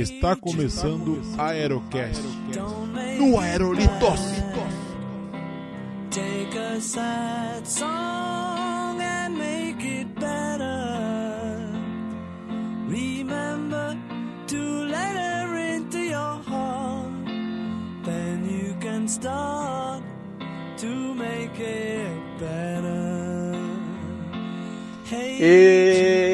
Está começando Aerocast no Aerolitos. Take a sad song and make it better. Remember to let her into your heart. Then you can start to make it better. Hey, E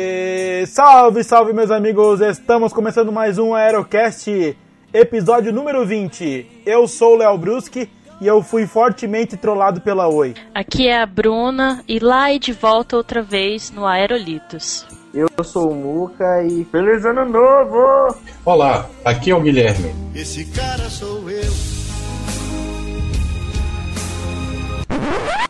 salve, salve meus amigos! Estamos começando mais um Aerocast, episódio número 20. Eu sou o Léo Bruschi e eu fui fortemente trollado pela Oi. Aqui é a Bruna e lá e de volta outra vez no Aerolitos. Eu sou o Muca e feliz ano novo! Olá, aqui é o Guilherme. Esse cara sou eu.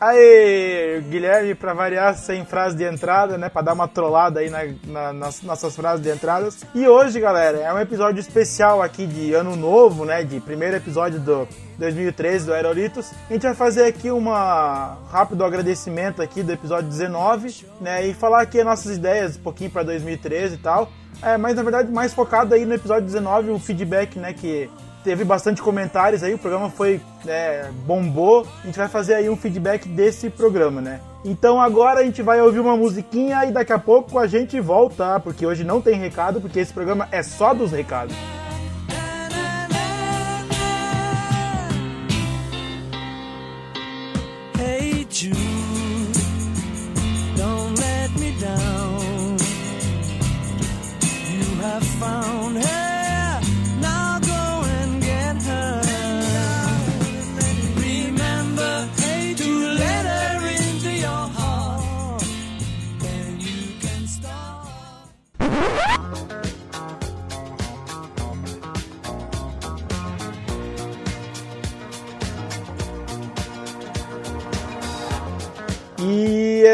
Aê, Guilherme, pra variar, sem frase de entrada, né? Pra dar uma trollada aí na- na- nas nossas frases de entradas. E hoje, galera, é um episódio especial aqui de ano novo, né? De primeiro episódio do 2013 do Aerolitos. A gente vai fazer aqui uma rápido agradecimento aqui do episódio 19, né? E falar aqui as nossas ideias um pouquinho pra 2013 e tal. É, mas na verdade mais focado aí no episódio 19, o feedback, né? Que teve bastante comentários aí, o programa foi, né, bombou. A gente vai fazer aí um feedback desse programa, né? Então agora a gente vai ouvir uma musiquinha e daqui a pouco a gente volta, porque hoje não tem recado, porque esse programa é só dos recados.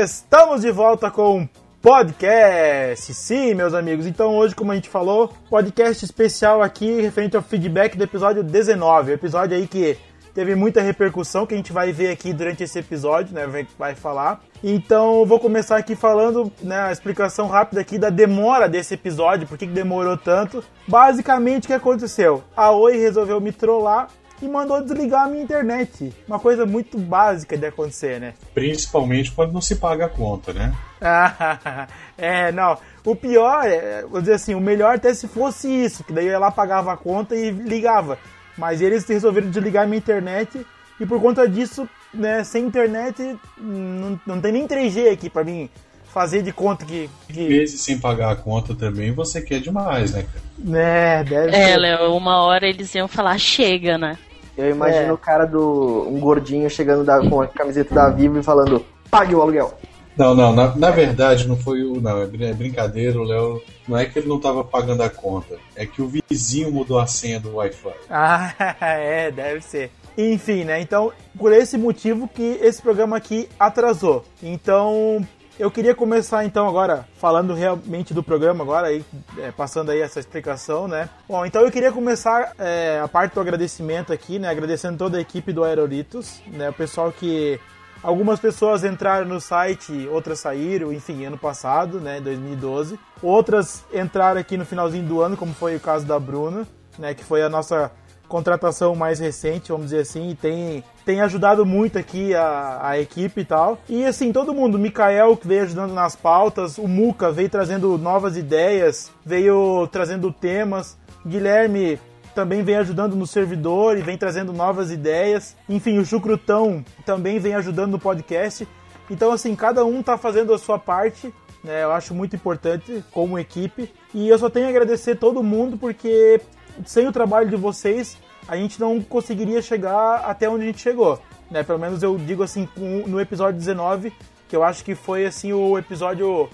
Estamos de volta com um podcast. Sim, meus amigos. Então hoje, como a gente falou, podcast especial aqui referente ao feedback do episódio 19. Episódio aí que teve muita repercussão que a gente vai ver aqui durante esse episódio, né? Vai, falar. Então vou começar aqui falando, né, a explicação rápida aqui da demora desse episódio, por que demorou tanto. Basicamente o que aconteceu? A Oi resolveu me trollar e mandou desligar a minha internet. Uma coisa muito básica de acontecer, né? Principalmente quando não se paga a conta, né? é, não. O pior, é, vou dizer assim, o melhor até se fosse isso, que daí eu ia lá, pagava a conta e ligava. Mas eles resolveram desligar a minha internet e por conta disso, né, sem internet, não, não tem nem 3G aqui pra mim fazer de conta que. que Meses sem pagar a conta também, você quer demais, né? cara? né, deve É. Léo, uma hora eles iam falar chega, né? Eu imagino É. o cara do. um gordinho chegando da- com a camiseta da Vivo e falando: pague o aluguel. Não, não, na, na verdade não foi o. Não, é é brincadeira, o Léo. Não é que ele não tava pagando a conta, é que o vizinho mudou a senha do Wi-Fi. Ah, é, deve ser. Enfim, né? Então, por esse motivo que esse programa aqui atrasou. Então, eu queria começar então agora falando realmente do programa agora aí, é, passando aí essa explicação, né? Bom, então eu queria começar é, a parte do agradecimento aqui, né? Agradecendo toda a equipe do Aerolitos, né? O pessoal que Algumas pessoas entraram no site, outras saíram, enfim, ano passado, né, 2012. Outras entraram aqui no finalzinho do ano, como foi o caso da Bruna, né, que foi a nossa contratação mais recente, vamos dizer assim, e tem, tem ajudado muito aqui a, a equipe e tal. E assim, todo mundo, Mikael que veio ajudando nas pautas, o Muca veio trazendo novas ideias, veio trazendo temas, Guilherme também vem ajudando no servidor e vem trazendo novas ideias. Enfim, o Chucrutão também vem ajudando no podcast. Então, assim, cada um tá fazendo a sua parte, né? Eu acho muito importante como equipe. E eu só tenho a agradecer todo mundo porque sem o trabalho de vocês, a gente não conseguiria chegar até onde a gente chegou, né? Pelo menos eu digo assim no episódio 19, que eu acho que foi assim o episódio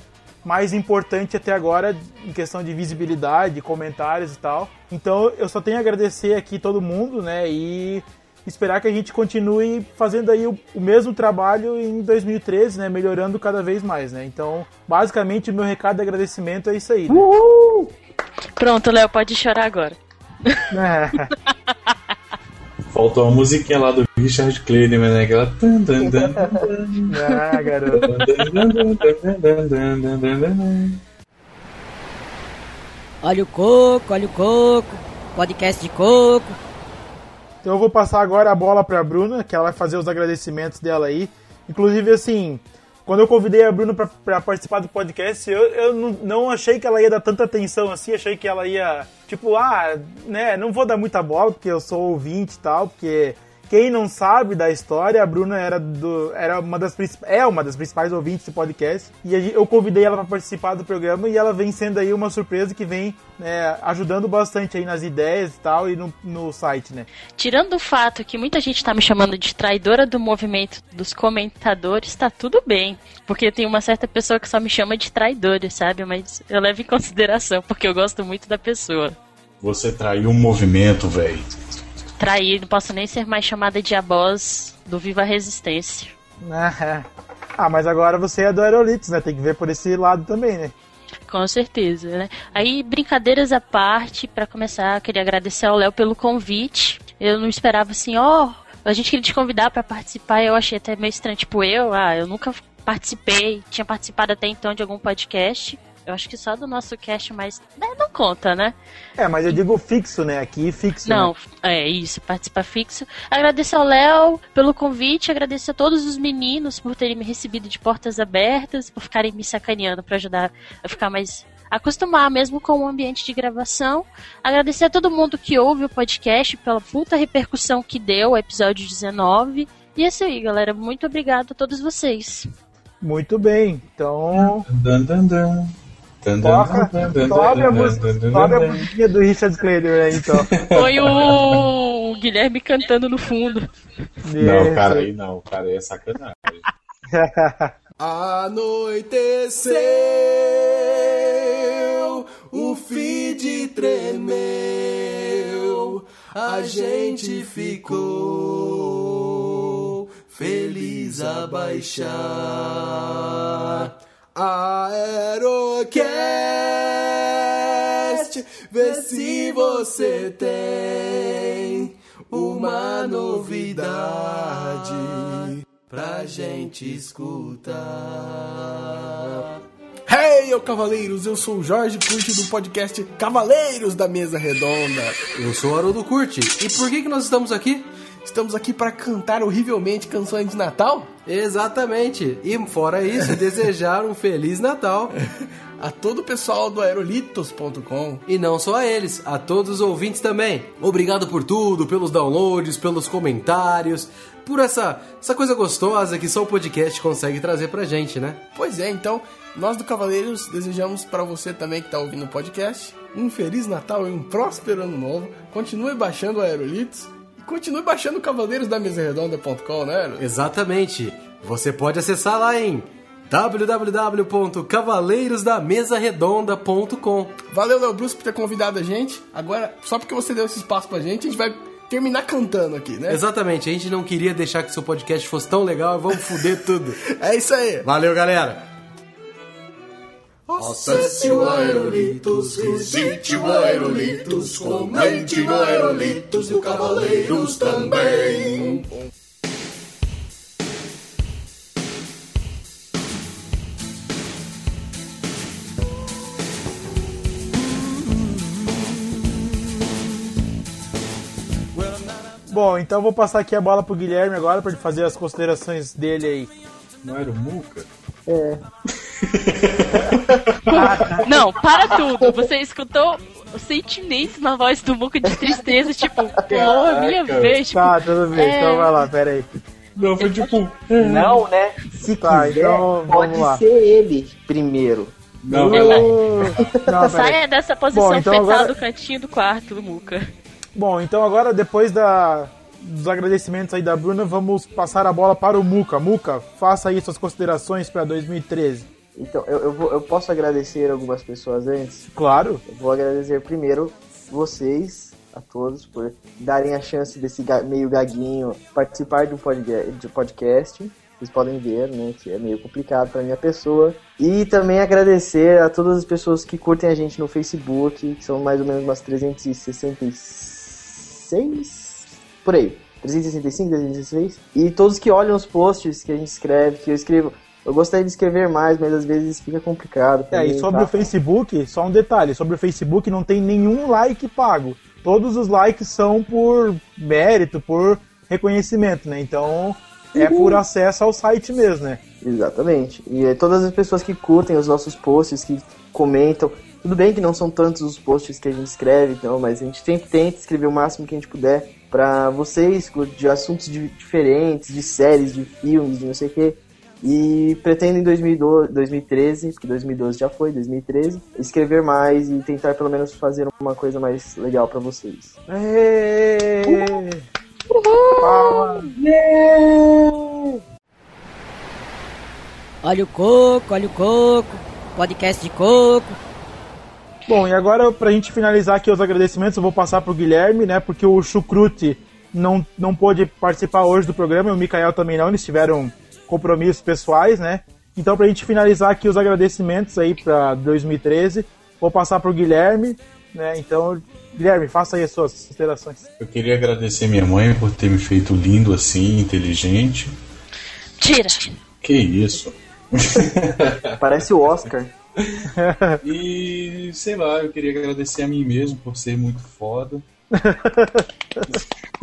mais importante até agora em questão de visibilidade, comentários e tal. Então eu só tenho a agradecer aqui todo mundo, né? E esperar que a gente continue fazendo aí o, o mesmo trabalho em 2013, né? Melhorando cada vez mais, né? Então, basicamente, o meu recado de agradecimento é isso aí. Né? Pronto, Léo, pode chorar agora. Faltou uma musiquinha lá do Richard Kleiderman, né? Aquela. ah, olha o coco, olha o coco. Podcast de coco. Então eu vou passar agora a bola pra Bruna, que ela vai fazer os agradecimentos dela aí. Inclusive, assim, quando eu convidei a Bruna pra participar do podcast, eu, eu não, não achei que ela ia dar tanta atenção assim, achei que ela ia, tipo, ah, né, não vou dar muita bola, porque eu sou ouvinte e tal, porque quem não sabe da história, a Bruna era, do, era uma das principais, é uma das principais ouvintes do podcast. E eu convidei ela para participar do programa e ela vem sendo aí uma surpresa que vem né, ajudando bastante aí nas ideias e tal e no, no site, né? Tirando o fato que muita gente tá me chamando de traidora do movimento dos comentadores, tá tudo bem. Porque tem uma certa pessoa que só me chama de traidora, sabe? Mas eu levo em consideração, porque eu gosto muito da pessoa. Você traiu um movimento, velho. Trair, não posso nem ser mais chamada de a boss do Viva Resistência. ah, mas agora você é do Aerolitos, né? Tem que ver por esse lado também, né? Com certeza, né? Aí, brincadeiras à parte, pra começar, queria agradecer ao Léo pelo convite. Eu não esperava assim, ó, a gente queria te convidar pra participar, eu achei até meio estranho, tipo, eu, ah, eu nunca participei, tinha participado até então de algum podcast. Eu acho que só do nosso cast, mas né, não conta, né? É, mas eu digo fixo, né? Aqui fixo. Não, né? é isso, participar fixo. Agradecer ao Léo pelo convite, agradecer a todos os meninos por terem me recebido de portas abertas, por ficarem me sacaneando pra ajudar a ficar mais acostumar mesmo com o ambiente de gravação. Agradecer a todo mundo que ouve o podcast pela puta repercussão que deu o episódio 19. E é isso aí, galera. Muito obrigado a todos vocês. Muito bem. Então, Dan, dan, dan. Toca, sobe a musiquinha do Richard Clayder aí, então. Foi o Guilherme cantando no fundo. Não, cara, aí não, cara, aí é sacanagem. Anoiteceu, o feed tremeu, a gente ficou feliz a baixar. Aerocast, vê se você tem uma novidade pra gente escutar. Hey, ô cavaleiros, eu sou o Jorge Curti do podcast Cavaleiros da Mesa Redonda. Eu sou o Haroldo Curti. E por que, que nós estamos aqui? Estamos aqui para cantar horrivelmente canções de Natal Exatamente. E fora isso, desejar um Feliz Natal. a todo o pessoal do aerolitos.com. E não só a eles, a todos os ouvintes também. Obrigado por tudo, pelos downloads, pelos comentários, por essa, essa coisa gostosa que só o podcast consegue trazer pra gente, né? Pois é, então, nós do Cavaleiros desejamos para você também que está ouvindo o podcast um Feliz Natal e um próspero Ano Novo. Continue baixando o Aerolitos continue baixando Cavaleiros da Mesa Redonda.com, né? Exatamente. Você pode acessar lá em www.cavaleirosdamesaredonda.com. Valeu, Léo Bruce, por ter convidado a gente. Agora, só porque você deu esse espaço pra gente, a gente vai terminar cantando aqui, né? Exatamente, a gente não queria deixar que seu podcast fosse tão legal, vamos foder tudo. É isso aí. Valeu, galera! Acesse o Aerolitos, visite o Aerolitos, comente no Aerolitos e o Cavaleiros também. Bom, então eu vou passar aqui a bola pro Guilherme agora para ele fazer as considerações dele aí. Não era o Muca? É. Não, para tudo. Você escutou o sentimento na voz do Muca de tristeza, tipo, pô, minha vez. Tipo, Tá, tudo bem, é. então vai lá, pera aí. Não, foi tipo. Não, né? Se Tá, quiser, então, pode vamos lá. ser ele primeiro. Não, não, aí. Saia dessa posição Bom, então fetal agora- do cantinho do quarto, Muca. Bom, então agora depois da, dos agradecimentos aí da Bruna, vamos passar a bola para o Muca. Muca, faça aí suas considerações para 2013. Então, eu, eu, vou- eu posso agradecer algumas pessoas antes? Claro. Eu vou agradecer primeiro vocês, a todos, por darem a chance desse meio gaguinho participar um de um podcast. Vocês podem ver, né, que é meio complicado para minha pessoa. E também agradecer a todas as pessoas que curtem a gente no Facebook, que são mais ou menos umas 366 por aí. 365, 316. E todos que olham os posts que a gente escreve, que eu escrevo. Eu gostaria de escrever mais, mas às vezes fica complicado. É, e sobre tá? o Facebook, só um detalhe, sobre o Facebook não tem nenhum like pago. Todos os likes são por mérito, por reconhecimento, né? Então é por acesso ao site mesmo, né? Exatamente. E é, todas as pessoas que curtem os nossos posts, que comentam. Tudo bem que não são tantos os posts que a gente escreve, então, mas a gente sempre tenta escrever o máximo que a gente puder pra vocês, de assuntos de- diferentes, de séries, de filmes, de não sei o quê. E pretendo em 2012, 2013, porque 2012 já foi, 2013, escrever mais e tentar pelo menos fazer uma coisa mais legal pra vocês. Palmas! Olha o coco, olha o coco. Podcast de coco. Bom, e agora pra gente finalizar aqui os agradecimentos, eu vou passar pro Guilherme, né? Porque o Chucrute não, não pôde participar hoje do programa, e o Mikael também não, eles tiveram compromissos pessoais, né? Então, pra gente finalizar aqui os agradecimentos aí pra 2013, vou passar pro Guilherme, né? Então, Guilherme, faça aí as suas considerações. Eu queria agradecer minha mãe por ter me feito lindo assim, inteligente. Tira. Que isso? Parece o Oscar. E sei lá, eu queria agradecer a mim mesmo por ser muito foda.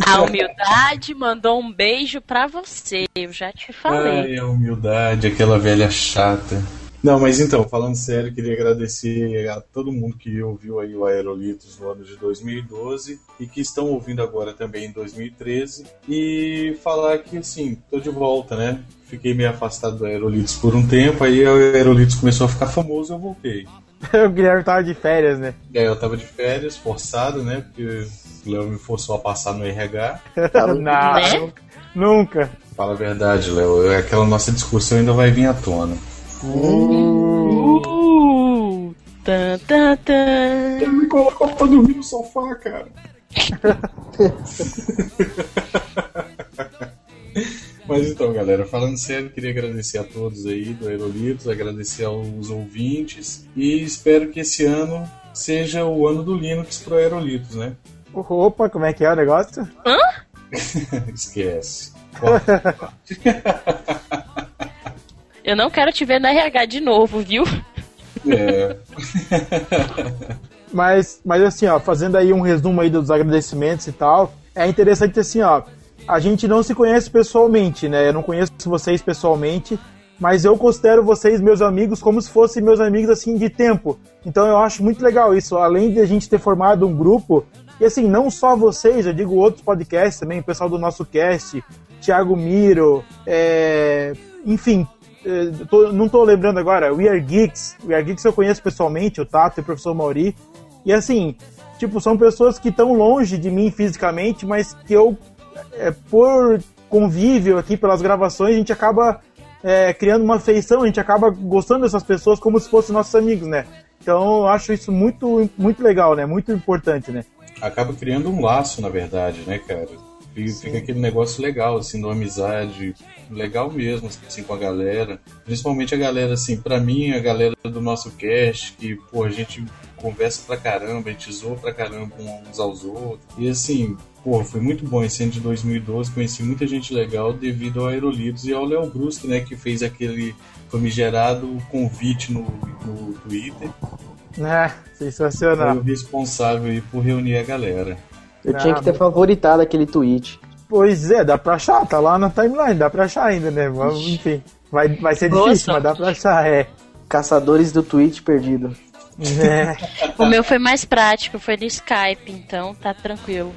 A humildade mandou um beijo pra você, eu já te falei. Ai, a humildade, aquela velha chata. Não, mas então, falando sério, queria agradecer a todo mundo que ouviu aí o Aerolitos no ano de 2012 e que estão ouvindo agora também em 2013 e falar que assim, tô de volta, né? Fiquei meio afastado do Aerolitos por um tempo, aí o Aerolitos começou a ficar famoso eu voltei. o Guilherme tava de férias, né? Aí eu tava de férias, forçado, né? Porque o Léo me forçou a passar no RH. não, Né? nunca. Fala a verdade, Léo, aquela nossa discussão ainda vai vir à tona. Uh, tan, tan, tan. me colocou pra dormir no sofá, cara. Mas então, galera, falando sério, queria agradecer a todos aí do Aerolitos, agradecer aos ouvintes e espero que esse ano seja o ano do Linux pro Aerolitos, né? Opa, como é que é o negócio? Esquece. Eu não quero te ver na RH de novo, viu? É, Mas, mas assim, ó, fazendo aí um resumo aí dos agradecimentos e tal, é interessante assim, ó, a gente não se conhece pessoalmente, né? Eu não conheço vocês pessoalmente, mas eu considero vocês meus amigos como se fossem meus amigos assim de tempo. Então eu acho muito legal isso, além de a gente ter formado um grupo, e assim, não só vocês, eu digo outros podcasts também, o pessoal do nosso cast, Thiago Miro, é, enfim, tô- não tô lembrando agora, We Are Geeks, We Are Geeks eu conheço pessoalmente, o Tato e o professor Mauri, e assim, tipo, são pessoas que estão longe de mim fisicamente, mas que eu, é, por convívio aqui pelas gravações, a gente acaba é, criando uma afeição, a gente acaba gostando dessas pessoas como se fossem nossos amigos, né? Então eu acho isso muito, muito legal, né? Muito importante, né? acaba criando um laço, na verdade, né, cara? E fica aquele negócio legal, assim, de uma amizade legal mesmo, assim, com a galera. Principalmente a galera, assim, pra mim, a galera do nosso cast, que, pô, a gente conversa pra caramba, a gente zoa pra caramba uns aos outros. E, assim, pô, foi muito bom esse ano de 2012, conheci muita gente legal devido ao Aerolitos e ao Léo Brusque, né, que fez aquele famigerado convite no, no Twitter. Foi sensacional. o responsável aí por reunir a galera. Eu Ah, tinha que ter favoritado aquele tweet. Pois é, dá pra achar, tá lá na timeline, dá pra achar ainda, né? Mas, Enfim, vai, vai ser Boa difícil, mas dá pra achar, é. Caçadores do tweet perdido. É, O meu foi mais prático, foi no Skype, então tá tranquilo.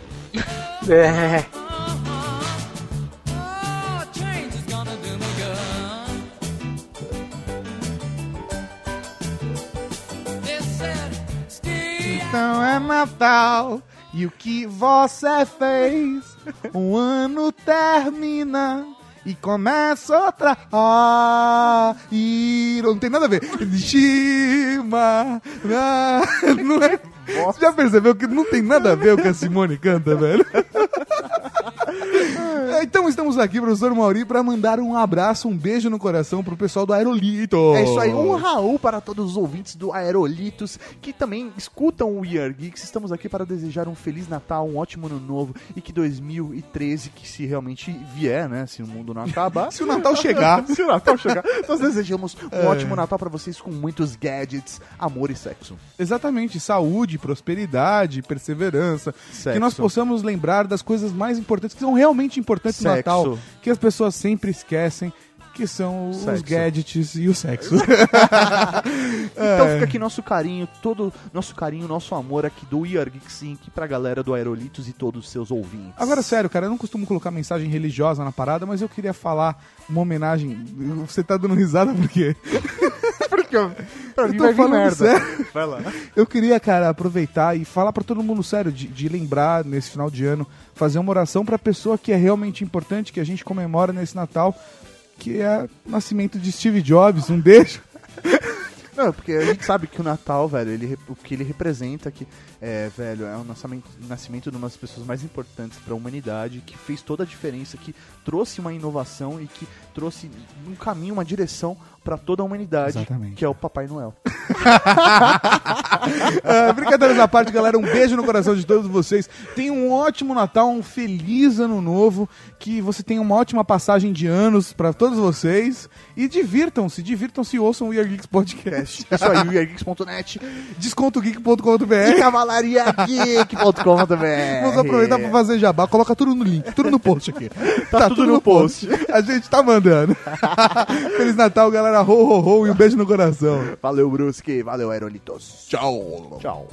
é. Então é Natal e o que você fez? Um ano termina e começa outra. Ah, e não tem nada a ver. Shima, ah, não é? Você já percebeu que não tem nada a ver o que a Simone canta, velho? É, Então estamos aqui, professor Mauri, para mandar um abraço, um beijo no coração pro pessoal do Aerolito. É isso aí, um Raul para todos os ouvintes do Aerolitos que também escutam o We Are Geeks. Estamos aqui para desejar um Feliz Natal, um ótimo ano novo e que 2013, que se realmente vier, né? Se o mundo não acabar. Se o Natal chegar. se o Natal chegar, nós desejamos um É. ótimo Natal para vocês com muitos gadgets, amor e sexo. Exatamente, saúde, prosperidade, perseverança. Sexo. Que nós possamos lembrar das coisas mais importantes, que são realmente importantes no Sexo. Natal, que as pessoas sempre esquecem, que são os Sexo. gadgets e o sexo. Então É. fica aqui nosso carinho, todo nosso carinho, nosso amor aqui do Geeks Inc. pra galera do Aerolitos e todos os seus ouvintes. Agora, sério, cara, eu não costumo colocar mensagem religiosa na parada, mas eu queria falar uma homenagem. Você tá dando risada por quê? Porque pra Eu mim vai vir falando merda. sério. Vai lá. Eu queria, cara, aproveitar e falar pra todo mundo sério, de, de lembrar nesse final de ano, fazer uma oração pra pessoa que é realmente importante, que a gente comemora nesse Natal, que é o nascimento de Steve Jobs. Um beijo. Não, porque a gente sabe que o Natal, velho, ele, o que ele representa que é, velho, é o nascimento, nascimento de uma das pessoas mais importantes para a humanidade, que fez toda a diferença, que trouxe uma inovação e que trouxe um caminho, uma direção para toda a humanidade, Exatamente. que é o Papai Noel. Ah, brincadeiras à parte, galera. Um beijo no coração de todos vocês. Tenham um ótimo Natal, um feliz ano novo. Que você tenha uma ótima passagem de anos pra todos vocês. E divirtam-se, divirtam-se e ouçam o We Are Geeks Podcast. Isso aí, weargeeks.net Descontogeek.com.br. cavalariageek.com também. Vamos aproveitar pra fazer jabá. Coloca tudo no link, tudo no post aqui. Tá, tudo no post. A gente tá mandando. Feliz Natal, galera. Ho, ho, ho. E um beijo no coração. Valeu, Brusque. Valeu, Aerolitos. Tchau. Tchau.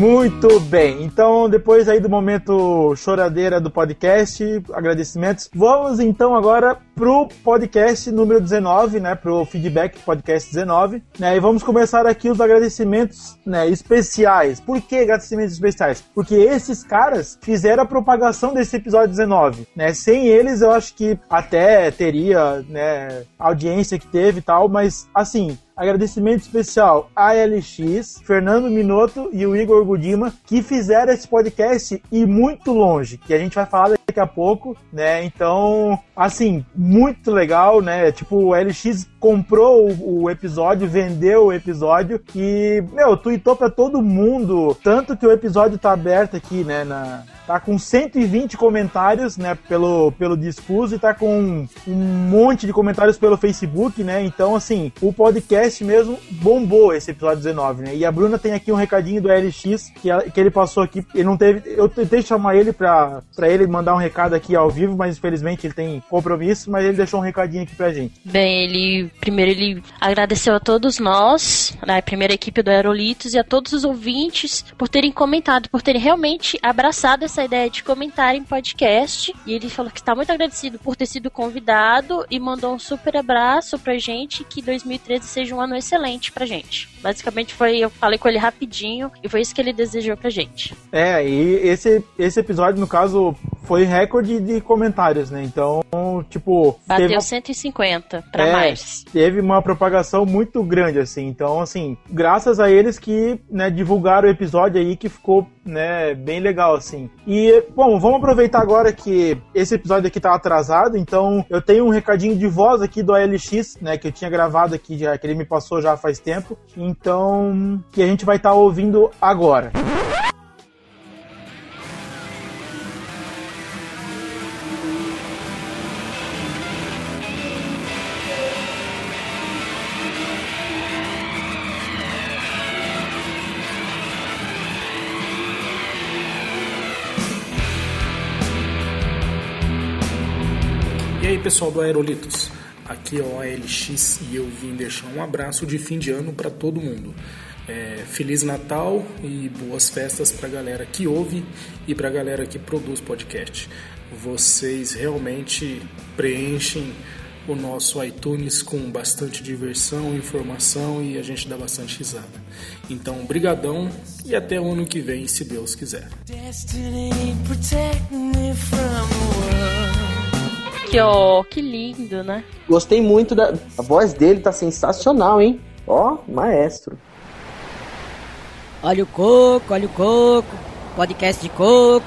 Muito bem, então depois aí do momento choradeira do podcast, agradecimentos, vamos então agora pro podcast número 19, né, pro feedback podcast 19, né, e vamos começar aqui os agradecimentos, né, especiais. Por que agradecimentos especiais? Porque esses caras fizeram a propagação desse episódio 19, né, sem eles eu acho que até teria, né, a audiência que teve e tal, mas assim, Agradecimento especial a LX, Fernando Minotto e o Igor Gudima, que fizeram esse podcast ir muito longe, que a gente vai falar daqui a pouco, né? Então, assim, muito legal, né? Tipo, o LX comprou o, episódio, vendeu o episódio e, meu, tweetou pra todo mundo, tanto que o episódio tá aberto aqui, né, na, tá com 120 comentários, né, pelo, pelo Discus e tá com um monte de comentários pelo Facebook, né, então, assim, o podcast mesmo bombou esse episódio 19, né, e a Bruna tem aqui um recadinho do LX que, ela- que ele passou aqui, ele não teve, eu tentei chamar ele pra, pra ele mandar um recado aqui ao vivo, mas infelizmente ele tem compromisso, mas ele deixou um recadinho aqui pra gente. Bem, ele primeiro ele agradeceu a todos nós, né, a primeira equipe do Aerolitos e a todos os ouvintes por terem comentado, por terem realmente abraçado essa ideia de comentar em podcast. E ele falou que está muito agradecido por ter sido convidado e mandou um super abraço pra gente que 2013 seja um ano excelente pra gente. Basicamente foi, eu falei com ele rapidinho e foi isso que ele desejou pra gente. É, e esse, esse episódio, no caso, foi recorde de comentários, né? Então, tipo. Bateu teve- 150 pra É, mais. Teve uma propagação muito grande, assim. Então, assim, graças a eles que né, divulgaram o episódio aí que ficou né, bem legal, assim. E, bom, vamos aproveitar agora que esse episódio aqui tá atrasado, então eu tenho um recadinho de voz aqui do ALX, né, que eu tinha gravado aqui, já, que ele me passou já faz tempo. Então, que a gente vai estar ouvindo agora. E pessoal do Aerolitos, aqui é o ALX e eu vim deixar um abraço de fim de ano para todo mundo. É, Feliz Natal e boas festas para a galera que ouve e para a galera que produz podcast. Vocês realmente preenchem o nosso iTunes com bastante diversão, informação e a gente dá bastante risada. Então, brigadão e até o ano que vem, se Deus quiser. Destiny ó. Que lindo, né? Gostei muito da. A voz dele tá sensacional, hein? Ó, maestro. Olha o coco, olha o coco. Podcast de coco.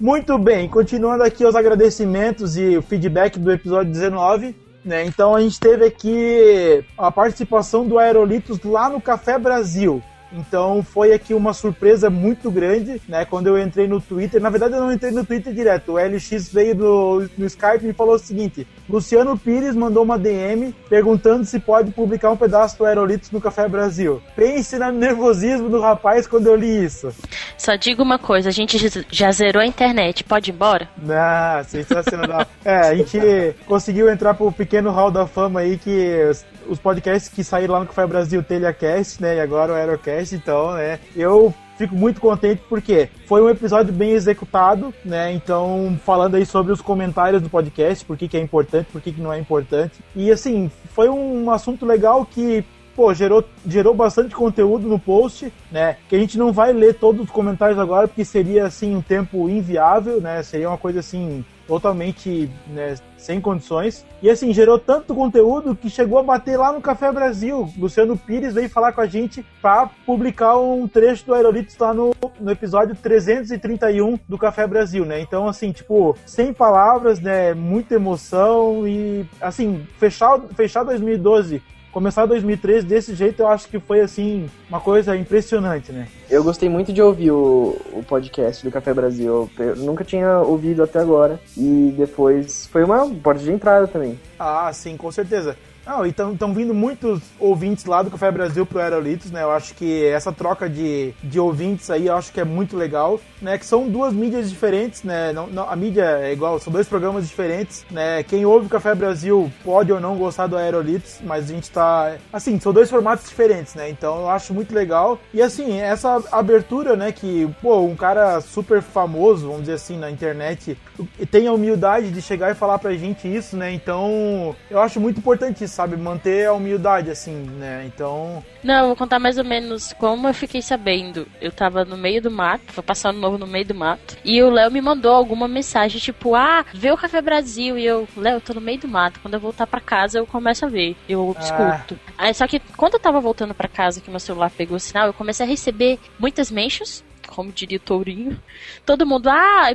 Muito bem, continuando aqui os agradecimentos e o feedback do episódio 19. Né? Então a gente teve aqui a participação do Aerolitos lá no Café Brasil. Então foi aqui uma surpresa muito grande, né? Quando eu entrei no Twitter, na verdade eu não entrei no Twitter direto. O LX veio do, no Skype e me falou o seguinte: Luciano Pires mandou uma DM perguntando se pode publicar um pedaço do Aerolitos no Café Brasil. Pense no nervosismo do rapaz quando eu li isso. Só digo uma coisa, a gente já zerou a internet, pode ir embora? Ah, sensacional. é, a gente conseguiu entrar pro pequeno hall da fama aí que os, podcasts que saíram lá no Café Brasil, Telecast, né, e agora o Aerocast, então, né, eu fico muito contente porque foi um episódio bem executado, né? Então, falando aí sobre os comentários do podcast, por que, que é importante, por que, que não é importante. E assim, foi um assunto legal que pô, gerou, gerou bastante conteúdo no post, né? Que a gente não vai ler todos os comentários agora, porque seria, assim, um tempo inviável, né? Seria uma coisa, assim, totalmente né, sem condições. E assim, gerou tanto conteúdo que chegou a bater lá no Café Brasil. Luciano Pires veio falar com a gente para publicar um trecho do Aerolitos lá no, no episódio 331 do Café Brasil, né? Então, assim, tipo, sem palavras, né? Muita emoção e, assim, fechar, fechar 2012 começar 2013 desse jeito, eu acho que foi assim uma coisa impressionante, né? Eu gostei muito de ouvir o, o podcast do Café Brasil. Eu nunca tinha ouvido até agora e depois foi uma porta de entrada também. Ah, sim, com certeza. Não, então estão vindo muitos ouvintes lá do Café Brasil pro Aerolitos, né? Eu acho que essa troca de, de ouvintes aí, eu acho que é muito legal, né? Que são duas mídias diferentes, né? Não, não, a mídia é igual, são dois programas diferentes, né? Quem ouve o Café Brasil pode ou não gostar do Aerolitos, mas a gente tá... Assim, são dois formatos diferentes, né? Então eu acho muito legal. E assim, essa abertura, né? Que, pô, um cara super famoso, vamos dizer assim, na internet, tem a humildade de chegar e falar pra gente isso, né? Então eu acho muito importante isso sabe? Manter a humildade, assim, né? Então. Não, eu vou contar mais ou menos como eu fiquei sabendo. Eu tava no meio do mato, foi passar ano novo no meio do mato. E o Léo me mandou alguma mensagem, tipo, ah, vê o Café Brasil. E eu, Léo, tô no meio do mato. Quando eu voltar pra casa, eu começo a ver. Eu ah. escuto. Aí, só que quando eu tava voltando pra casa, que meu celular pegou o sinal, eu comecei a receber muitas mentions, como diria o Tourinho. Todo mundo, ah,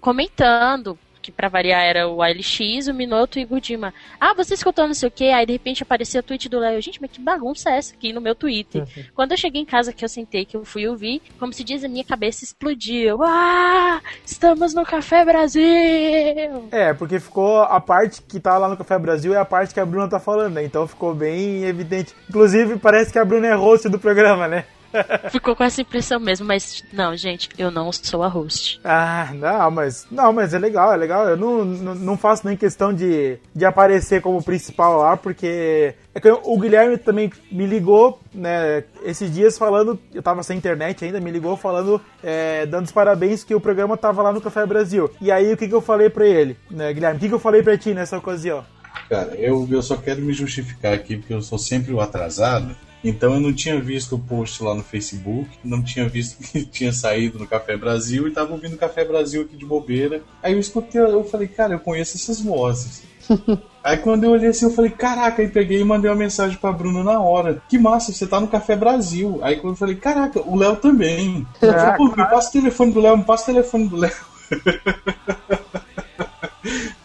comentando, que pra variar era o ALX, o Minoto e o Gudima. Ah, você escutou não sei o que? Aí de repente aparecia o tweet do Léo. Gente, mas que bagunça é essa aqui no meu Twitter? Uhum. Quando eu cheguei em casa, que eu sentei, que eu fui ouvir, como se diz, a minha cabeça explodiu. Ah, estamos no Café Brasil! É, porque ficou a parte que tá lá no Café Brasil é a parte que a Bruna tá falando, né? Então ficou bem evidente. Inclusive, parece que a Bruna é host do programa, né? Ficou com essa impressão mesmo, mas não, gente, eu não sou a host. Ah, não, mas não, mas é legal, é legal. Eu não, não, não faço nem questão de, de aparecer como principal lá, porque é que o Guilherme também me ligou, né, esses dias falando, eu tava sem internet ainda, me ligou falando, é, dando os parabéns que o programa tava lá no Café Brasil. E aí o que que eu falei pra ele, né, Guilherme? O que que eu falei pra ti nessa ocasião? Cara, eu, eu só quero me justificar aqui, porque eu sou sempre o atrasado. Então eu não tinha visto o post lá no Facebook, não tinha visto que tinha saído no Café Brasil e tava ouvindo Café Brasil aqui de bobeira. Aí eu escutei, eu falei, cara, eu conheço essas vozes. Aí quando eu olhei assim, eu falei, caraca, aí peguei e mandei uma mensagem pra Bruna na hora. Que massa, você tá no Café Brasil. Aí quando eu falei, caraca, o Léo também. Eu falei, Pô, me passa o telefone do Léo, me passa o telefone do Léo.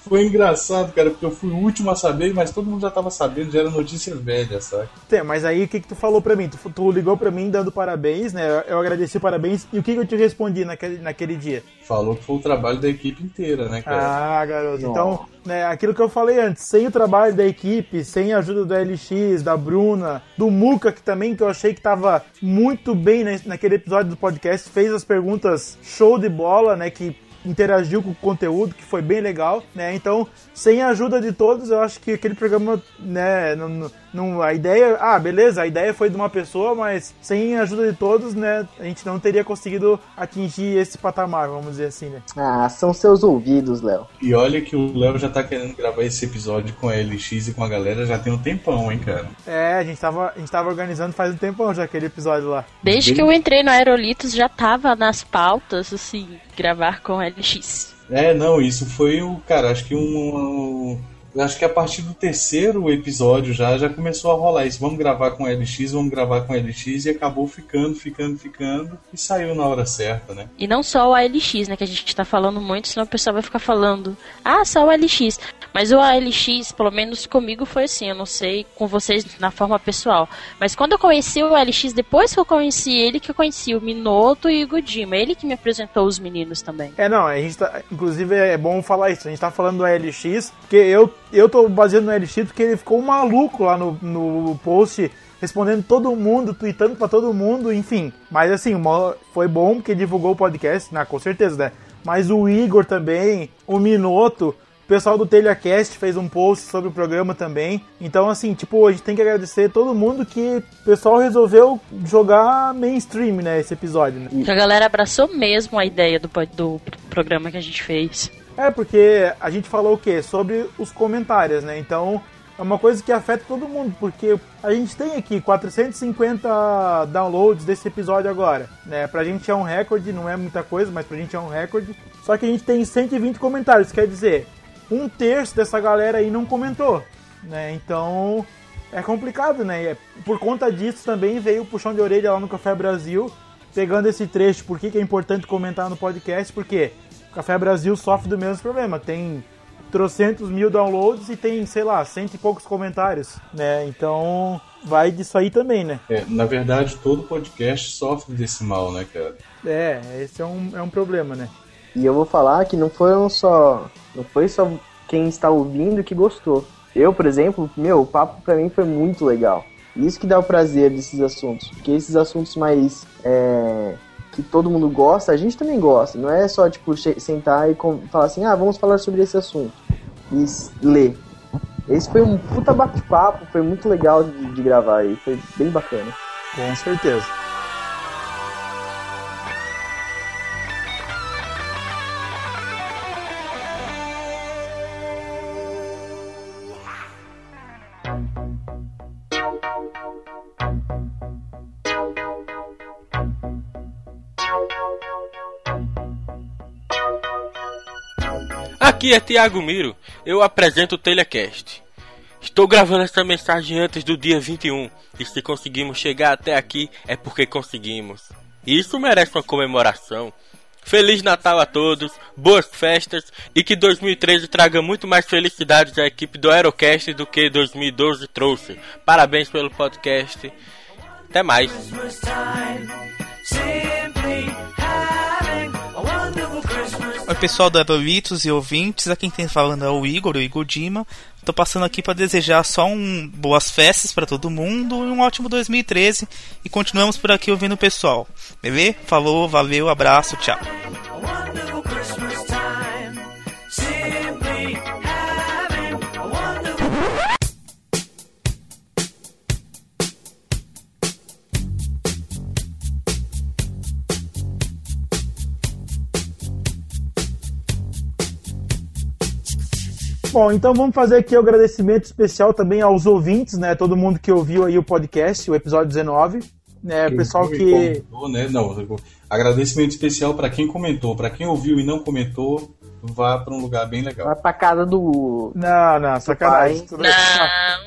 Foi engraçado, cara, porque eu fui o último a saber, mas todo mundo já tava sabendo, já era notícia velha, sabe? É, mas aí o que, que tu falou pra mim? Tu, tu, ligou pra mim dando parabéns, né? Eu agradeci parabéns. E o que, que eu te respondi naquele, naquele dia? Falou que foi o trabalho da equipe inteira, né, cara? Ah, garoto. Não. Então, né, aquilo que eu falei antes, sem o trabalho da equipe, sem a ajuda do LX, da Bruna, do Muca, que também que eu achei que tava muito bem naquele episódio do podcast, fez as perguntas show de bola, né? Que interagiu com o conteúdo, que foi bem legal, né? Então, sem a ajuda de todos, eu acho que aquele programa, né, não, não, a ideia, ah, beleza, a ideia foi de uma pessoa, mas sem a ajuda de todos, né, a gente não teria conseguido atingir esse patamar, vamos dizer assim, né? Ah, são seus ouvidos, Léo. E olha que o Léo já tá querendo gravar esse episódio com a LX e com a galera já tem um tempão, hein, cara? É, a gente tava, a gente tava organizando faz um tempão já aquele episódio lá. Desde que eu entrei no Aerolitos já tava nas pautas, assim, gravar com LX. É, não, isso foi o. Cara, acho que um. Acho que a partir do terceiro episódio já, já começou a rolar isso. Vamos gravar com LX, vamos gravar com LX e acabou ficando, ficando, ficando e saiu na hora certa, né? E não só o ALX, né, que a gente tá falando muito, senão o pessoal vai ficar falando, ah, só o ALX. Mas o ALX, pelo menos comigo, foi assim, eu não sei com vocês na forma pessoal. Mas quando eu conheci o ALX, depois que eu conheci ele, que eu conheci o Minoto e o Godima. Ele que me apresentou os meninos também. É, não, a gente tá. Inclusive é bom falar isso. A gente tá falando do LX, porque eu, eu tô baseando no LX porque ele ficou maluco lá no, no post. Respondendo todo mundo, tweetando pra todo mundo, enfim. Mas assim, foi bom porque divulgou o podcast, né, com certeza, né? Mas o Igor também, o Minoto, pessoal do TelhaCast fez um post sobre o programa também. Então, assim, tipo, a gente tem que agradecer todo mundo que o pessoal resolveu jogar mainstream, né, esse episódio, né? A galera abraçou mesmo a ideia do, do programa que a gente fez. É, porque a gente falou o quê? Sobre os comentários, né? Então, é uma coisa que afeta todo mundo, porque a gente tem aqui 450 downloads desse episódio agora, né? Pra gente é um recorde, não é muita coisa, mas pra gente é um recorde. Só que a gente tem 120 comentários, quer dizer, um terço dessa galera aí não comentou, né? Então, é complicado, né? É- por conta disso também veio o puxão de orelha lá no Café Brasil, pegando esse trecho, por que, que é importante comentar no podcast, porque o Café Brasil sofre do mesmo problema, tem trocentos mil downloads e tem, sei lá, cento e poucos comentários, né? Então, vai disso aí também, né? É, na verdade, todo podcast sofre desse mal, né, cara? É, esse é um, é um problema, né? E eu vou falar que não foram só. Não foi só quem está ouvindo que gostou. Eu, por exemplo, meu, o papo pra mim foi muito legal. Isso que dá o prazer desses assuntos. Porque esses assuntos mais. é, que todo mundo gosta, a gente também gosta. Não é só, tipo, sentar e falar assim, ah, vamos falar sobre esse assunto. E ler. Esse foi um puta bate-papo, foi muito legal de, de gravar aí. Foi bem bacana. Com certeza. Aqui é Thiago Miro, eu apresento o Telecast. Estou gravando essa mensagem antes do dia 21, e se conseguimos chegar até aqui é porque conseguimos. E isso merece uma comemoração. Feliz Natal a todos, boas festas e que 2013 traga muito mais felicidades à equipe do Aerocast do que 2012 trouxe. Parabéns pelo podcast. Até mais. Pessoal do Aerolitos e ouvintes, aqui quem tá falando é o Igor, o Igor Dima. Tô passando aqui para desejar só um boas festas para todo mundo e um ótimo 2013 e continuamos por aqui ouvindo o pessoal. Beleza? Falou, valeu, abraço, tchau. Bom, então vamos fazer aqui o agradecimento especial também aos ouvintes, né? Todo mundo que ouviu aí o podcast, o episódio 19. Né, o pessoal que. comentou, né? Não, agradecimento especial para quem comentou, para quem ouviu e não comentou, vá para um lugar bem legal. Vai pra casa do. Não, não, sacanagem. pai. Tudo bem.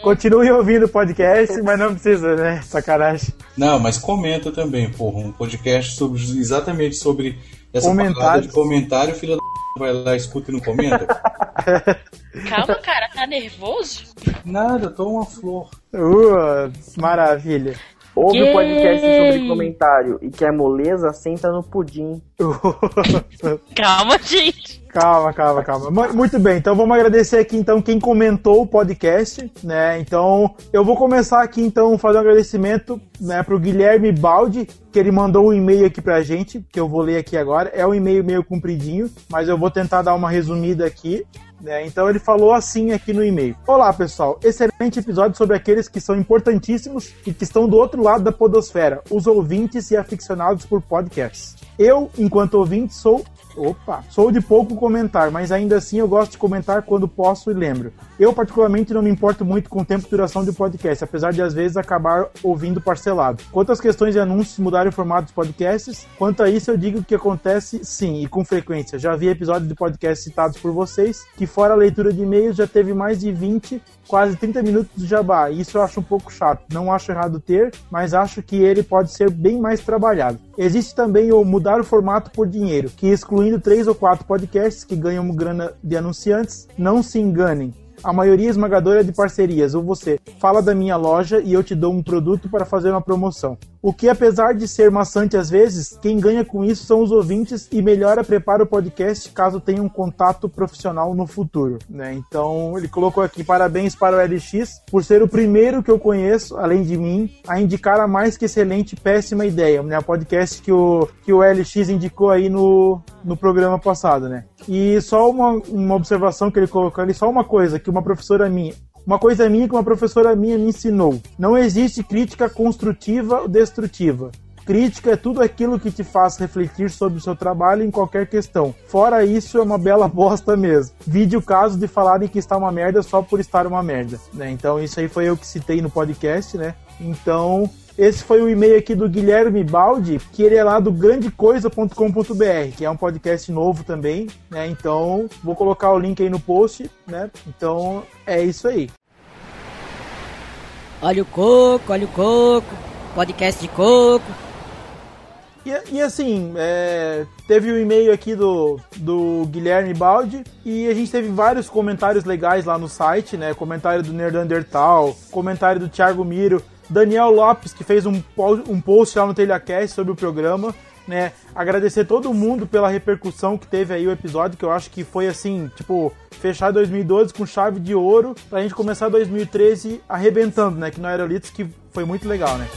Continue ouvindo o podcast, mas não precisa, né? Sacanagem. Não, mas comenta também, porra, um podcast sobre, exatamente sobre essa Comentários. parada de comentário, filha da vai lá, escuta e não comenta. Calma, cara, tá nervoso? Nada, tô uma flor. Uh, maravilha. Ouve o podcast sobre comentário e quer moleza, senta no pudim. Calma, gente. Calma, calma, calma. Mu- Muito bem, então vamos agradecer aqui então quem comentou o podcast, né? Então, eu vou começar aqui então fazer um agradecimento, né, pro Guilherme Baldi, que ele mandou um e-mail aqui pra gente, que eu vou ler aqui agora. É um e-mail meio compridinho, mas eu vou tentar dar uma resumida aqui. Né? Então ele falou assim aqui no e-mail: Olá pessoal, excelente episódio sobre aqueles que são importantíssimos e que estão do outro lado da podosfera, os ouvintes e aficionados por podcasts. Eu, enquanto ouvinte, sou Opa! Sou de pouco comentar, mas ainda assim eu gosto de comentar quando posso e lembro. Eu, particularmente, não me importo muito com o tempo de duração do podcast, apesar de às vezes acabar ouvindo parcelado. Quanto às questões de anúncios mudarem o formato dos podcasts, quanto a isso eu digo que acontece sim, e com frequência. Já vi episódios de podcast citados por vocês, que fora a leitura de e-mails já teve mais de 20, quase 30 minutos de jabá. Isso eu acho um pouco chato. Não acho errado ter, mas acho que ele pode ser bem mais trabalhado. Existe também o mudar o formato por dinheiro, que excluindo três ou quatro podcasts que ganham grana de anunciantes, não se enganem. A maioria esmagadora é de parcerias, ou você fala da minha loja e eu te dou um produto para fazer uma promoção. O que, apesar de ser maçante às vezes, quem ganha com isso são os ouvintes e melhora prepara o podcast caso tenha um contato profissional no futuro. Né? Então ele colocou aqui parabéns para o LX por ser o primeiro que eu conheço, além de mim, a indicar a mais que excelente péssima ideia, né? O podcast que o, que o LX indicou aí no, no programa passado, né? E só uma, uma observação que ele colocou ali, só uma coisa que uma professora minha, uma coisa minha que uma professora minha me ensinou. Não existe crítica construtiva ou destrutiva. Crítica é tudo aquilo que te faz refletir sobre o seu trabalho em qualquer questão. Fora isso, é uma bela bosta mesmo. Vide o caso de falarem que está uma merda só por estar uma merda. Né? Então, isso aí foi eu que citei no podcast, né? Então, esse foi o e-mail aqui do Guilherme Baldi, que ele é lá do grandecoisa.com.br, que é um podcast novo também, né? Então, vou colocar o link aí no post, né? Então, é isso aí. Olha o coco, olha o coco, podcast de coco. E, e assim, é, teve o um e-mail aqui do, do Guilherme Baldi e a gente teve vários comentários legais lá no site, né? Comentário do Nerdandertal, comentário do Thiago Miro, Daniel Lopes, que fez um, um post lá no Telecast sobre o programa. Né, agradecer todo mundo pela repercussão que teve aí o episódio, que eu acho que foi assim, tipo, fechar 2012 com chave de ouro, pra gente começar 2013 arrebentando, né, que no Aerolitos, que foi muito legal, né.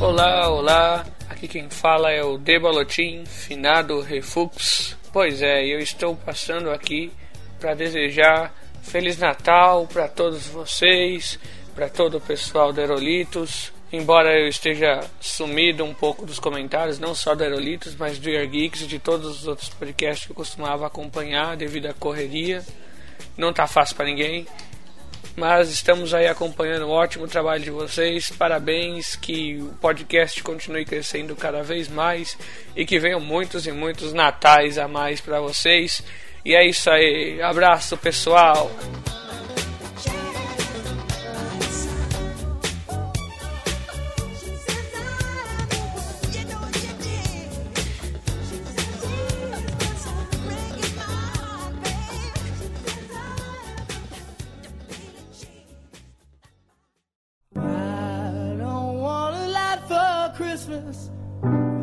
Olá, olá, aqui quem fala é o Debalotim, finado Refux. Pois é, eu estou passando aqui para desejar Feliz Natal para todos vocês, para todo o pessoal da Aerolitos. Embora eu esteja sumido um pouco dos comentários, não só da Aerolitos, mas do Air Geeks e de todos os outros podcasts que eu costumava acompanhar devido à correria. Não tá fácil para ninguém. Mas estamos aí acompanhando o ótimo trabalho de vocês. Parabéns, que o podcast continue crescendo cada vez mais e que venham muitos e muitos natais a mais para vocês. E é isso aí. Abraço, pessoal.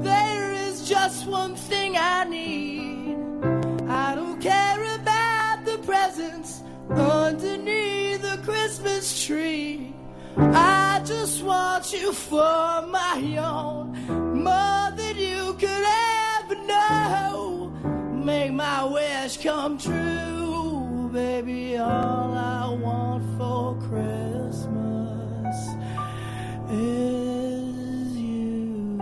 There is just one thing I need. Underneath the Christmas tree. I just want you for my own, more than you could ever know. Make my wish come true, baby. All I want for Christmas is you.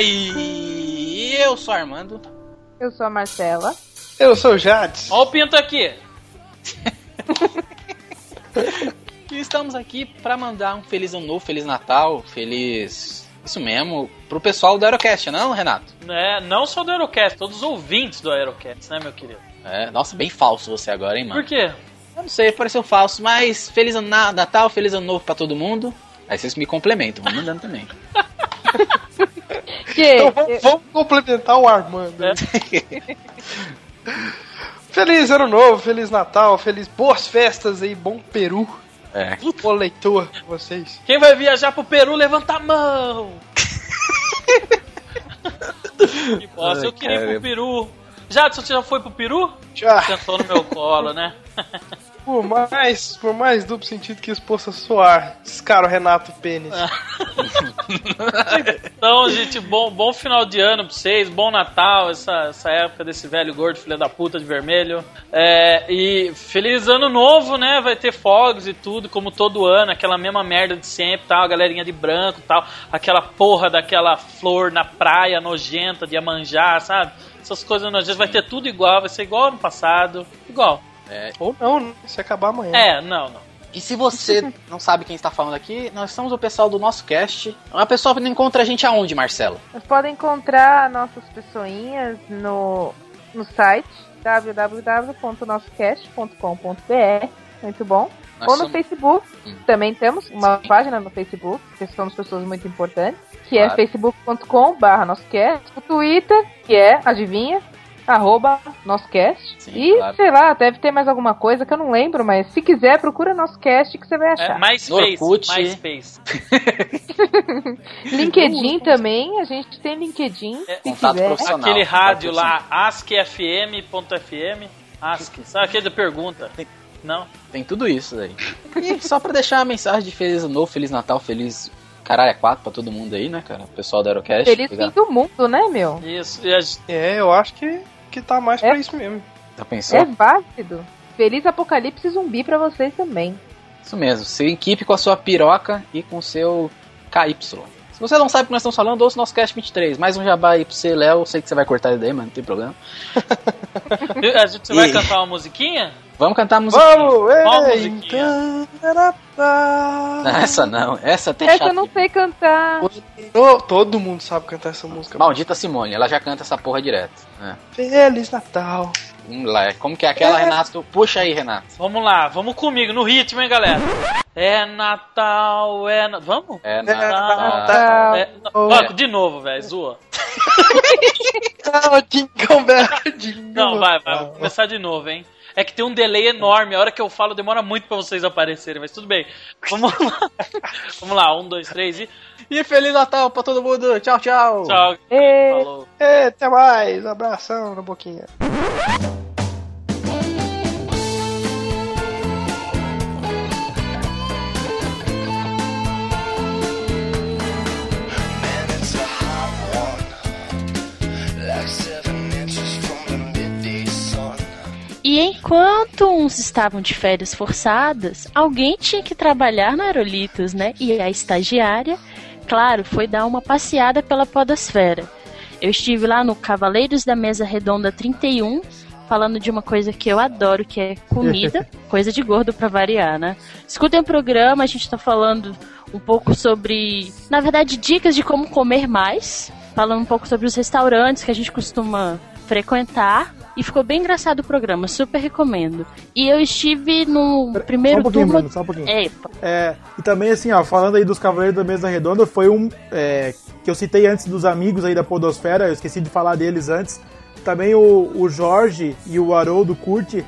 E, e? Eu sou Armando. Eu sou a Marcela. Eu sou o Jades. Ó o Pinto aqui. e estamos aqui para mandar um feliz ano novo, feliz Natal, feliz isso mesmo, pro pessoal do Aerocast, não, Renato? É, não só do Aerocast, todos os ouvintes do Aerocast, né, meu querido? É, nossa, bem falso você agora, hein, mano? Por quê? Eu não sei, pareceu falso, mas feliz ano Natal, feliz ano novo pra todo mundo. Aí vocês me complementam, vão mandando também. Que? Então vamos, vamos complementar o Armando. feliz ano novo, feliz Natal, feliz boas festas aí, bom Peru. É. Bom leitor vocês. Quem vai viajar pro Peru, levanta a mão! que bosta, eu queria ir pro Peru. Jadson, você já foi pro Peru? Já. Sentou no meu colo, né? Por mais, por mais duplo sentido que isso possa soar, descaro Renato Pênis. Então, gente, bom, bom final de ano pra vocês, bom Natal, essa, essa época desse velho gordo, filho da puta de vermelho. É, e feliz ano novo, né? Vai ter fogos e tudo, como todo ano, aquela mesma merda de sempre, tal, a galerinha de branco tal, aquela porra daquela flor na praia nojenta de Amanjá, sabe? Essas coisas nojentas, vai ter tudo igual, vai ser igual ano passado, igual. Ou não, né? Se acabar amanhã. É, não, não. E se você não sabe quem está falando aqui, nós somos o pessoal do nosso cast. A pessoa não encontra a gente aonde, Marcelo? Vocês podem encontrar nossas pessoinhas no, no site www.nossocast.com.br. Muito bom. Nós Ou no somos- Facebook. Também temos uma página no Facebook, porque somos pessoas muito importantes, que é Claro. facebook.com.br nossocast. O Twitter, que é, adivinha, arroba nossocast. e, claro. sei lá, deve ter mais alguma coisa que eu não lembro, mas se quiser, procura nosso cast que você vai achar. É, MySpace, Orkut. MySpace. LinkedIn também, a gente tem LinkedIn. se contato quiser. Aquele rádio lá, askfm.fm. Ask, sabe aquele da pergunta? Não? Tem tudo isso daí. E só pra deixar a mensagem de Feliz Ano Novo, Feliz Natal, Feliz Caralho é 4 pra todo mundo aí, né, cara? O pessoal da Aerocast. Feliz fim do mundo, né, meu? Isso. E a É, eu acho que, que tá mais pra isso mesmo. Já pensou? É válido. Feliz apocalipse zumbi pra vocês também. Isso mesmo. Seu equipe com a sua piroca e com o seu KY. Se você não sabe o que nós estamos falando, ouça o nosso Cast 23. Mais um jabá aí pra você, Léo. Eu sei que você vai cortar ele daí, mas não tem problema. a gente vai E- cantar uma musiquinha? Vamos cantar a música. Vamos! Não, essa não. Essa tem Essa eu não sei cantar. Todo mundo sabe cantar essa música. Maldita Simone, ela já canta essa porra direto. É. Feliz Natal. Vamos lá. Como que é aquela, Renato? Puxa aí, Renato. Vamos lá, vamos comigo, no ritmo, hein, galera? É Natal, é. Na... Vamos? É Natal. É... Ó, de novo, velho, zoa. Ah, Jingle Bell, Não, vai, vai, vou começar de novo, hein? É que tem um delay enorme, a hora que eu falo demora muito pra vocês aparecerem, mas tudo bem. Vamos lá. Vamos lá, um, dois, três e. E Feliz Natal pra todo mundo. Tchau, tchau. Tchau. Ê, Falou. É, até mais. Abração na boquinha. E enquanto uns estavam de férias forçadas, alguém tinha que trabalhar na Aerolitos, né? E a estagiária, claro, foi dar uma passeada pela podosfera. Eu estive lá no Cavaleiros da Mesa Redonda 31, falando de uma coisa que eu adoro, que é comida, coisa de gordo pra variar, né? Escutem o programa, a gente tá falando um pouco sobre, na verdade, dicas de como comer mais, falando um pouco sobre os restaurantes que a gente costuma frequentar. E ficou bem engraçado o programa, super recomendo. E eu estive no primeiro Só um pouquinho, turno. Bruno, só um pouquinho. Epa. É, e também, assim, ó, falando aí dos Cavaleiros da Mesa Redonda, foi um é, que eu citei antes dos amigos aí da Podosfera, eu esqueci de falar deles antes. Também o, o Jorge e o Haroldo Curte,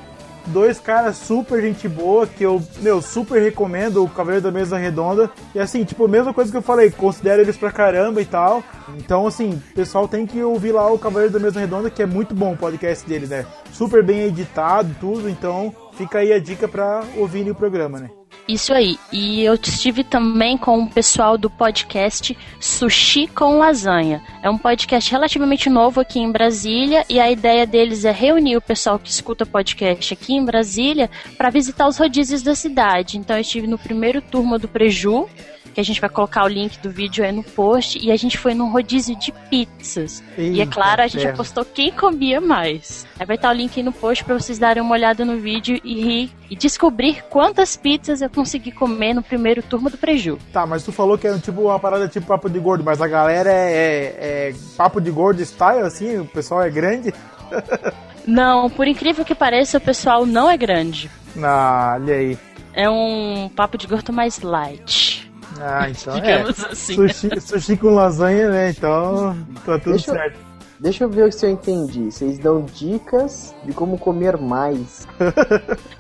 dois caras super gente boa, que eu, meu, super recomendo o Cavaleiro da Mesa Redonda. E assim, tipo, mesma coisa que eu falei, considero eles pra caramba e tal. Então, assim, pessoal tem que ouvir lá o Cavaleiro da Mesa Redonda, que é muito bom o podcast deles, né? Super bem editado, tudo, então fica aí a dica pra ouvirem o programa, né? Isso aí. E eu estive também com o pessoal do podcast Sushi com Lasanha. É um podcast relativamente novo aqui em Brasília e a ideia deles é reunir o pessoal que escuta podcast aqui em Brasília para visitar os rodízios da cidade. Então eu estive no primeiro turma do Preju, que a gente vai colocar o link do vídeo aí no post, e a gente foi num rodízio de pizzas. e é Eita claro, a gente ferro. apostou quem comia mais. Aí vai estar o link aí no post para vocês darem uma olhada no vídeo e rir e descobrir quantas pizzas eu consegui comer no primeiro turma do Preju. Tá, mas tu falou que era tipo uma parada tipo papo de gordo, mas a galera é, é- é papo de gordo style, assim, o pessoal é grande. Não, por incrível que pareça, o pessoal não é grande. Ah, olha aí. É um papo de gordo mais light. Ah, então Digamos é. assim. Sushi, sushi com lasanha, né? Então tá tudo Deixa eu- certo. Deixa eu ver se eu entendi. Vocês dão dicas de como comer mais.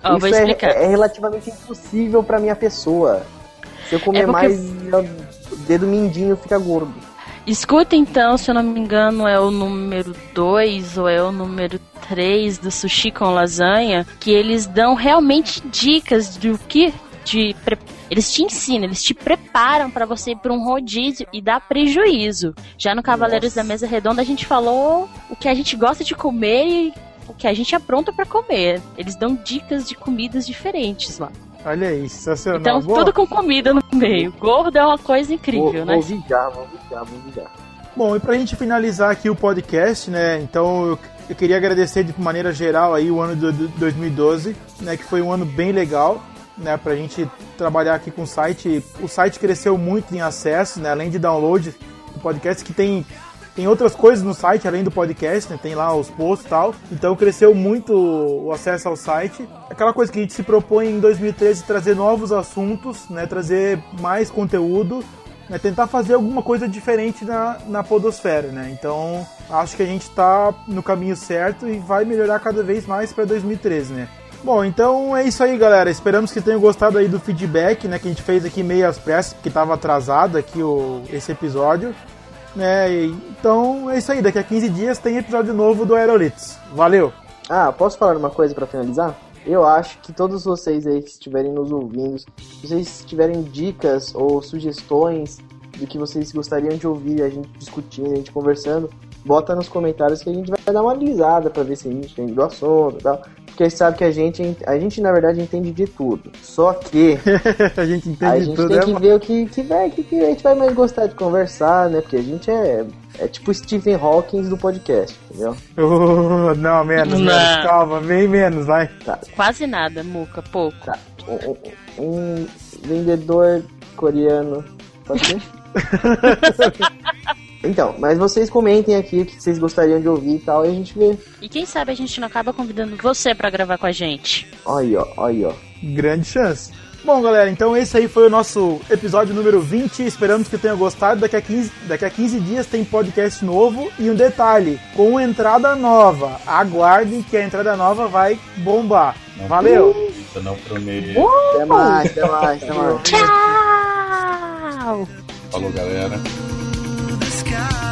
Vou Isso é-. É, relativamente impossível pra minha pessoa. Se eu comer É porque- mais, meu dedo mindinho fica gordo. Escuta então, se eu não me engano, é o número 2 ou é o número 3 do Sushi com Lasanha, que eles dão realmente dicas do que de pre- eles te ensinam, eles te preparam pra você ir pra um rodízio e dá prejuízo. Já no Cavaleiros da Mesa Redonda a gente falou o que a gente gosta de comer e o que a gente apronta pra comer. Eles dão dicas de comidas diferentes lá. Olha aí, sensacional. Então, Boa. tudo com comida no meio. Gordo é uma coisa incrível, Vou, né? vou vigiar, vou vigiar, vou vigiar. Bom, e pra gente finalizar aqui o podcast, né? Então eu, eu queria agradecer de maneira geral aí o ano de do 2012, né? Que foi um ano bem legal, né? Pra gente trabalhar aqui com o site. O site cresceu muito em acesso, né? Além de download do podcast, que tem, tem outras coisas no site além do podcast, né? Tem lá os posts e tal. Então cresceu muito o acesso ao site. Aquela coisa que a gente se propõe em 2013 trazer novos assuntos, né? Trazer mais conteúdo né, tentar fazer alguma coisa diferente na, na podosfera, né? Então, acho que a gente está no caminho certo e vai melhorar cada vez mais para 2013, né? Bom, então é isso aí, galera. Esperamos que tenham gostado aí do feedback, né, que a gente fez aqui meio às pressas, porque estava atrasado aqui o, esse episódio, né? Então é isso aí. Daqui a 15 dias tem episódio novo do Aerolitos. Valeu. Ah, posso falar uma coisa pra finalizar? Eu acho que todos vocês aí que estiverem nos ouvindo, se vocês tiverem dicas ou sugestões do que vocês gostariam de ouvir a gente discutindo, a gente conversando, bota nos comentários que a gente vai dar uma analisada pra ver se a gente entende do assunto e tal. Porque sabe que a gente, a gente na verdade entende de tudo. Só que a gente entende a de gente tudo, tem é, que mano? ver o que, que, vai, que, que a gente vai mais gostar de conversar, né? Porque a gente é, é tipo Stephen Hawking do podcast, entendeu? Oh, não, menos, Não. menos. Calma, bem menos, vai. Tá. Quase nada, Muca, pouco. Um, um vendedor coreano. Pode ser? então, mas vocês comentem aqui o que vocês gostariam de ouvir e tal, e a gente vê. E quem sabe a gente não acaba convidando você pra gravar com a gente. Olha, ó, olha, ó. Grande chance. Bom, galera, então esse aí foi o nosso episódio número 20. Esperamos que tenham gostado. Daqui a 15, daqui a 15 dias tem podcast novo. E um detalhe: com entrada nova. Aguardem que a entrada nova vai bombar. Valeu! Eu não prometo. Até mais, até mais, até mais. Tchau! Falou, galera. yeah.